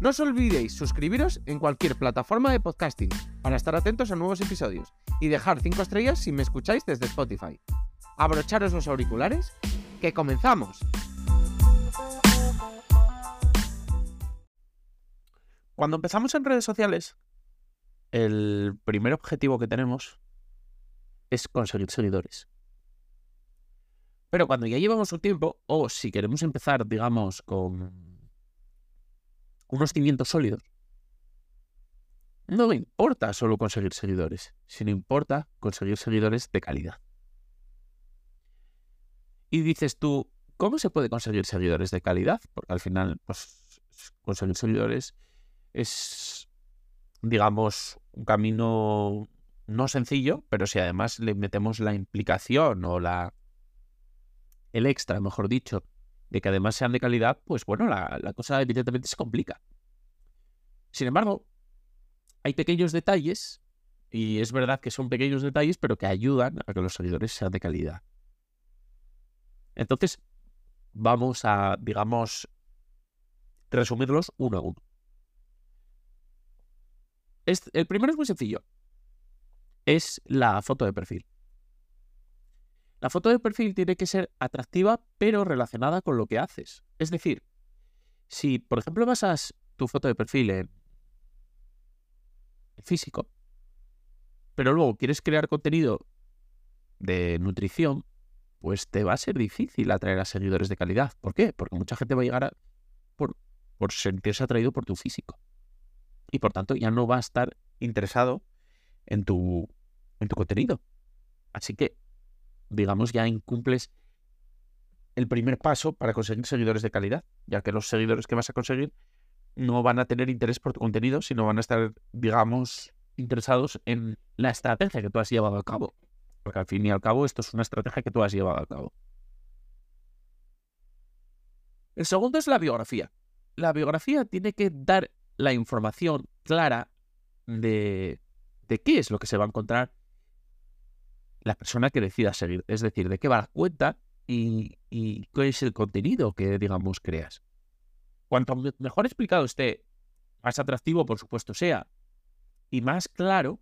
No os olvidéis suscribiros en cualquier plataforma de podcasting para estar atentos a nuevos episodios y dejar 5 estrellas si me escucháis desde Spotify. Abrocharos los auriculares, que comenzamos. Cuando empezamos en redes sociales, el primer objetivo que tenemos es conseguir seguidores. Pero cuando ya llevamos un tiempo, o si queremos empezar, digamos, con unos cimientos sólidos, no importa solo conseguir seguidores, sino importa conseguir seguidores de calidad. Y dices tú, ¿cómo se puede conseguir seguidores de calidad? Porque al final, pues, conseguir seguidores es, digamos, un camino no sencillo, pero si además le metemos la implicación o la el extra, mejor dicho, de que además sean de calidad, pues bueno, la, cosa evidentemente se complica. Sin embargo, hay pequeños detalles, y es verdad que son pequeños detalles, pero que ayudan a que los seguidores sean de calidad. Entonces, vamos a, digamos, resumirlos uno a uno. el primero es muy sencillo. Es la foto de perfil. La foto de perfil tiene que ser atractiva, pero relacionada con lo que haces. Es decir, si, por ejemplo, basas tu foto de perfil en físico, pero luego quieres crear contenido de nutrición, pues te va a ser difícil atraer a seguidores de calidad. ¿Por qué? Porque mucha gente va a llegar a, por, por sentirse atraído por tu físico. Y por tanto ya no va a estar interesado en tu, en tu contenido. Así que digamos, ya incumples el primer paso para conseguir seguidores de calidad, ya que los seguidores que vas a conseguir no van a tener interés por tu contenido, sino van a estar, digamos, interesados en la estrategia que tú has llevado a cabo. Porque al fin y al cabo esto es una estrategia que tú has llevado a cabo. El segundo es la biografía. La biografía tiene que dar la información clara de, de qué es lo que se va a encontrar la persona que decida seguir. Es decir, de qué va la cuenta y, y cuál es el contenido que, digamos, creas. Cuanto mejor explicado esté, más atractivo, por supuesto, sea, y más claro,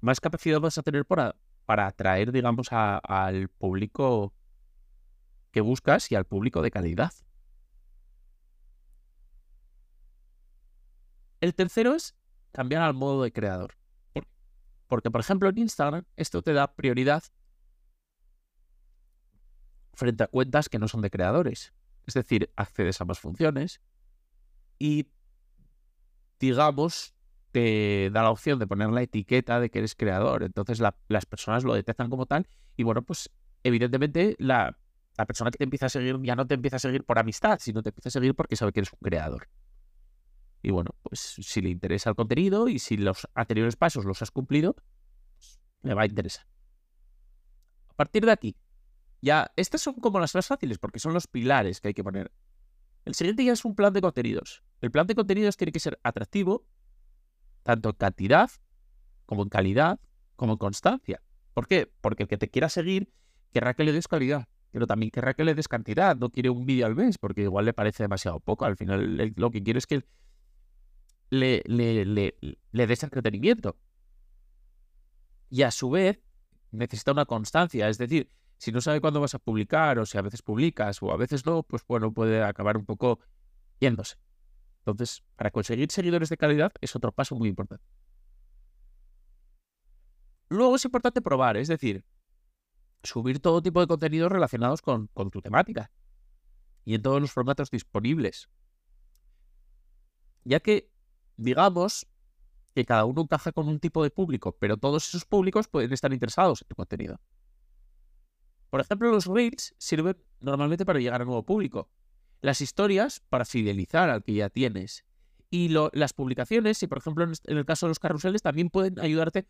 más capacidad vas a tener para, para atraer, digamos, al público que buscas y al público de calidad. El tercero es cambiar al modo de creador. Porque, por ejemplo, en Instagram esto te da prioridad frente a cuentas que no son de creadores. Es decir, accedes a más funciones y, digamos, te da la opción de poner la etiqueta de que eres creador. Entonces las personas lo detectan como tal y, bueno, pues evidentemente la, la persona que te empieza a seguir ya no te empieza a seguir por amistad, sino te empieza a seguir porque sabe que eres un creador. Y bueno, pues si le interesa el contenido y si los anteriores pasos los has cumplido, pues, le va a interesar. A partir de aquí, ya, estas son como las más fáciles porque son los pilares que hay que poner. El siguiente ya es un plan de contenidos. El plan de contenidos tiene que ser atractivo, tanto en cantidad, como en calidad, como en constancia. ¿Por qué? Porque el que te quiera seguir querrá que le des calidad, pero también querrá que le des cantidad. No quiere un vídeo al mes porque igual le parece demasiado poco. Al final lo que quiere es que le, le, le, le des entretenimiento. Y a su vez necesita una constancia, es decir, si no sabe cuándo vas a publicar o si a veces publicas o a veces no, pues bueno, puede acabar un poco yéndose. Entonces, para conseguir seguidores de calidad es otro paso muy importante. Luego es importante probar, es decir, subir todo tipo de contenidos relacionados con, con tu temática y en todos los formatos disponibles. Ya que digamos que cada uno encaja con un tipo de público, pero todos esos públicos pueden estar interesados en tu contenido. Por ejemplo, los Reels sirven normalmente para llegar a nuevo público. Las historias para fidelizar al que ya tienes. Y las publicaciones, y por ejemplo en el caso de los carruseles, también pueden ayudarte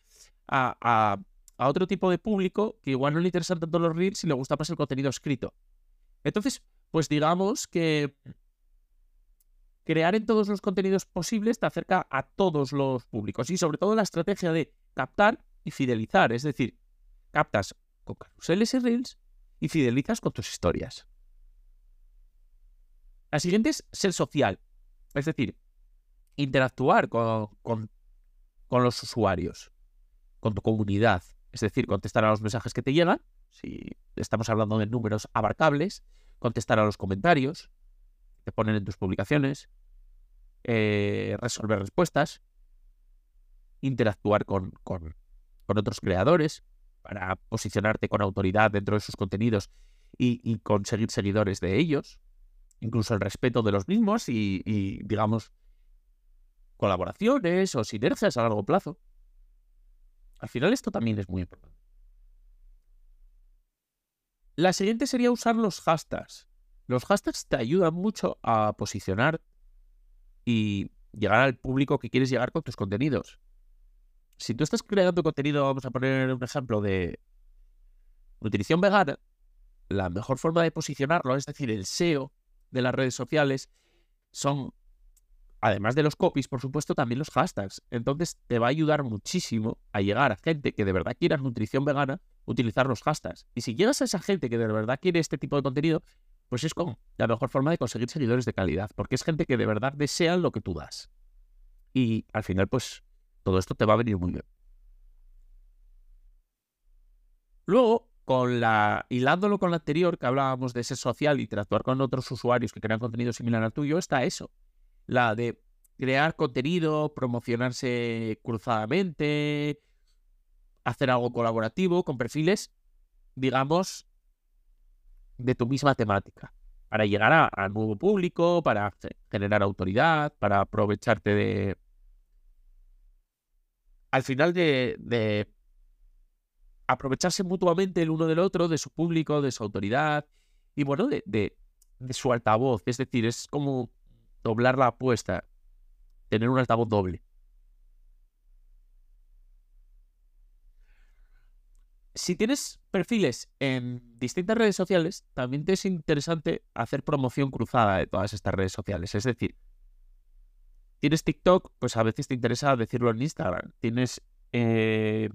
a, otro tipo de público que igual no le interesan tanto los reels y le gusta más el contenido escrito. Entonces, pues digamos que crear en todos los contenidos posibles te acerca a todos los públicos y sobre todo la estrategia de captar y fidelizar, es decir, captas con carruseles y reels y fidelizas con tus historias. La siguiente es ser social, es decir, interactuar con, con, los usuarios, con tu comunidad, es decir, contestar a los mensajes que te llegan, si estamos hablando de números abarcables, contestar a los comentarios te ponen en tus publicaciones, eh, resolver respuestas, interactuar con, con, otros creadores para posicionarte con autoridad dentro de sus contenidos y, conseguir seguidores de ellos, incluso el respeto de los mismos y, y, digamos, colaboraciones o sinergias a largo plazo. Al final esto también es muy importante. La siguiente sería usar los hashtags. Los hashtags te ayudan mucho a posicionar y llegar al público que quieres llegar con tus contenidos. Si tú estás creando contenido, vamos a poner un ejemplo de nutrición vegana, la mejor forma de posicionarlo, es decir, el SEO de las redes sociales, son, además de los copies, por supuesto, también los hashtags. Entonces te va a ayudar muchísimo a llegar a gente que de verdad quiera nutrición vegana, utilizar los hashtags. Y si llegas a esa gente que de verdad quiere este tipo de contenido, pues es como la mejor forma de conseguir seguidores de calidad, porque es gente que de verdad desea lo que tú das. Y al final, pues todo esto te va a venir muy bien. Luego, con la, hilándolo con la anterior, que hablábamos de ser social, interactuar con otros usuarios que crean contenido similar al tuyo, está eso. La de crear contenido, promocionarse cruzadamente, hacer algo colaborativo con perfiles, digamos, de tu misma temática, para llegar a, nuevo público, para generar autoridad, para aprovecharte de... Al final de, aprovecharse mutuamente el uno del otro, de su público, de su autoridad y bueno, de, de, su altavoz. Es decir, es como doblar la apuesta, tener un altavoz doble. Si tienes perfiles en distintas redes sociales, también te es interesante hacer promoción cruzada de todas estas redes sociales. Es decir, tienes TikTok, pues a veces te interesa decirlo en Instagram. Tienes eh,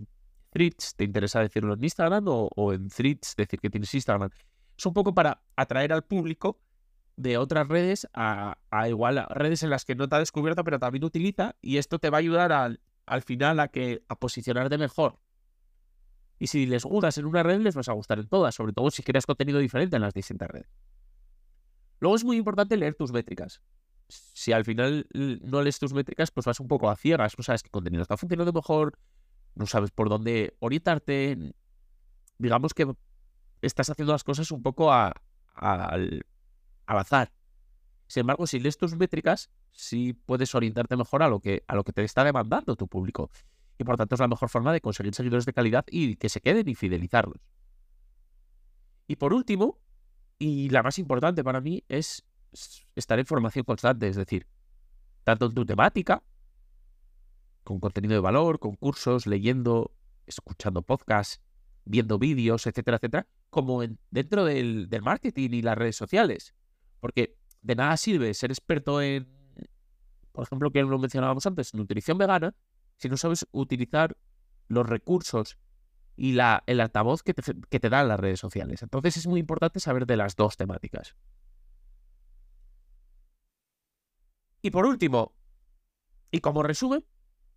Threads, te interesa decirlo en Instagram o, en Threads decir que tienes Instagram. Es un poco para atraer al público de otras redes a, igual redes en las que no te ha descubierto, pero también utiliza y esto te va a ayudar al, al final a que a posicionarte mejor y si les gustas en una red, les vas a gustar en todas, sobre todo si creas contenido diferente en las distintas redes. Luego es muy importante leer tus métricas. Si al final no lees tus métricas, pues vas un poco a ciegas, no sabes qué contenido está funcionando mejor, no sabes por dónde orientarte. Digamos que estás haciendo las cosas un poco al, al azar. Sin embargo, si lees tus métricas, sí puedes orientarte mejor a lo que, a lo que te está demandando tu público y por tanto es la mejor forma de conseguir seguidores de calidad y que se queden y fidelizarlos. Y por último, y la más importante para mí, es estar en formación constante, es decir, tanto en tu temática, con contenido de valor, con cursos, leyendo, escuchando podcasts, viendo vídeos, etcétera, etcétera, como en, dentro del, del marketing y las redes sociales. Porque de nada sirve ser experto en, por ejemplo, que lo mencionábamos antes, nutrición vegana, si no sabes utilizar los recursos y la, el altavoz que te, que te dan las redes sociales. Entonces es muy importante saber de las dos temáticas. Y por último, y como resumen,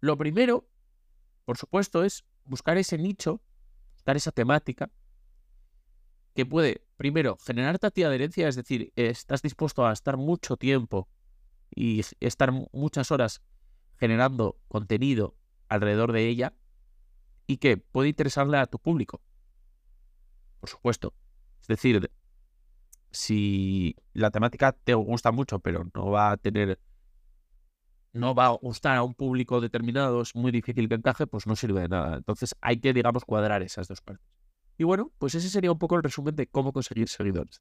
lo primero, por supuesto, es buscar ese nicho, buscar esa temática que puede, primero, generarte a ti adherencia, es decir, estás dispuesto a estar mucho tiempo y estar muchas horas generando contenido alrededor de ella y que puede interesarle a tu público. Por supuesto. Es decir, si la temática te gusta mucho, pero no va a tener, no va a gustar a un público determinado, es muy difícil que encaje, pues no sirve de nada. Entonces hay que, digamos, cuadrar esas dos partes. Y bueno, pues ese sería un poco el resumen de cómo conseguir seguidores.